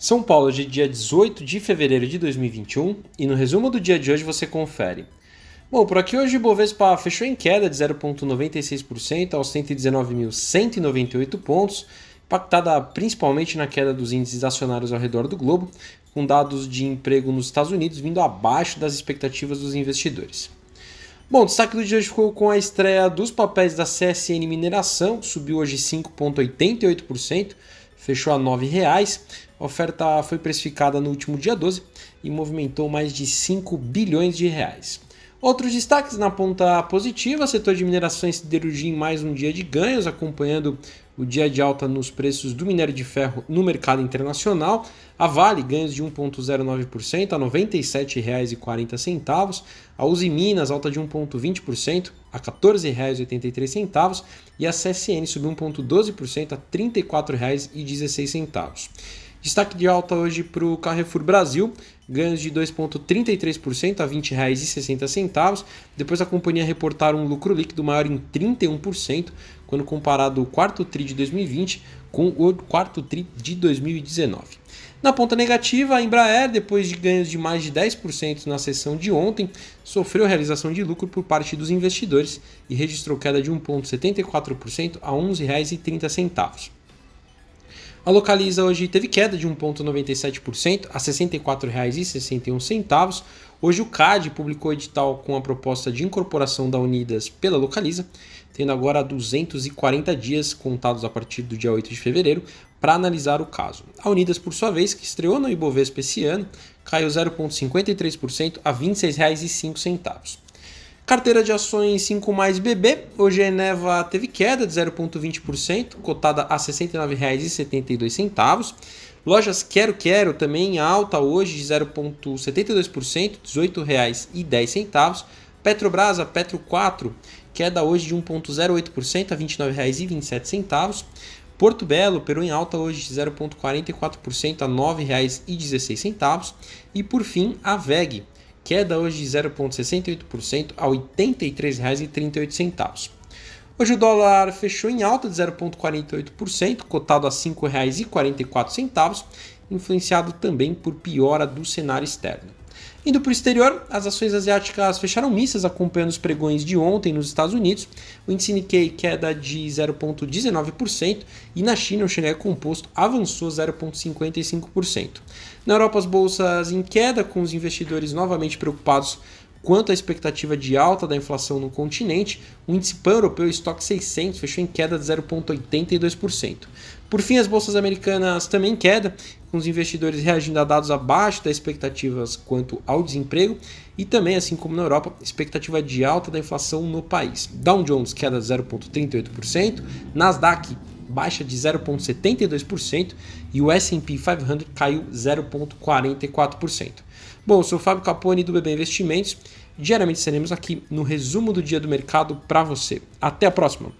São Paulo, de dia 18 de fevereiro de 2021, e no resumo do dia de hoje você confere. Bom, por aqui hoje o Bovespa fechou em queda de 0,96% aos 119.198 pontos, impactada principalmente na queda dos índices acionários ao redor do globo, com dados de emprego nos Estados Unidos vindo abaixo das expectativas dos investidores. Bom, o destaque do dia hoje ficou com a estreia dos papéis da CSN Mineração, que subiu hoje 5,88%, fechou a R$ 9,00. A oferta foi precificada no último dia 12 e movimentou mais de 5 bilhões de reais. Outros destaques na ponta positiva, setor de mineração e siderurgia em mais um dia de ganhos, acompanhando o dia de alta nos preços do minério de ferro no mercado internacional. A Vale ganhos de 1,09% a R$ 97,40. A Uzi Minas alta de 1,20% a R$ 14,83. E a CSN subiu 1,12% a R$ 34,16. Destaque de alta hoje para o Carrefour Brasil, ganhos de 2,33% a R$ 20,60. Depois a companhia reportar um lucro líquido maior em 31%, quando comparado o quarto TRI de 2020 com o quarto TRI de 2019. Na ponta negativa, a Embraer, depois de ganhos de mais de 10% na sessão de ontem, sofreu realização de lucro por parte dos investidores e registrou queda de 1,74% a R$ 11,30. A Localiza hoje teve queda de 1,97% a R$ 64,61. Hoje o CAD publicou edital com a proposta de incorporação da Unidas pela Localiza, tendo agora 240 dias contados a partir do dia 8 de fevereiro para analisar o caso. A Unidas, por sua vez, que estreou no Ibovespa esse ano, caiu 0,53% a R$ 26,05. Carteira de ações 5 mais BB, hoje a Eneva teve queda de 0,20%, cotada a R$ 69,72. Lojas Quero Quero também alta hoje de 0,72%, R$ 18,10. Petrobras, a Petro 4, queda hoje de 1,08% a R$ 29,27. Porto Belo operou em alta hoje de 0,44% a R$ 9,16. E por fim, a VEG, queda hoje de 0,68% a R$ 83,38. Hoje o dólar fechou em alta de 0,48%, cotado a R$ 5,44, influenciado também por piora do cenário externo. Indo para o exterior, as ações asiáticas fecharam mistas acompanhando os pregões de ontem nos Estados Unidos. O índice Nikkei queda de 0,19% e na China o Xangai Composto avançou 0,55%. Na Europa as bolsas em queda, com os investidores novamente preocupados quanto à expectativa de alta da inflação no continente, o índice pan-europeu Stock 600 fechou em queda de 0,82%. Por fim, as bolsas americanas também em queda, com os investidores reagindo a dados abaixo das expectativas quanto ao desemprego e também, assim como na Europa, expectativa de alta da inflação no país. Dow Jones queda de 0,38%, Nasdaq baixa de 0,72% e o S&P 500 caiu 0,44%. Bom, eu sou o Fábio Capone do BB Investimentos. Diariamente seremos aqui no resumo do dia do mercado para você. Até a próxima!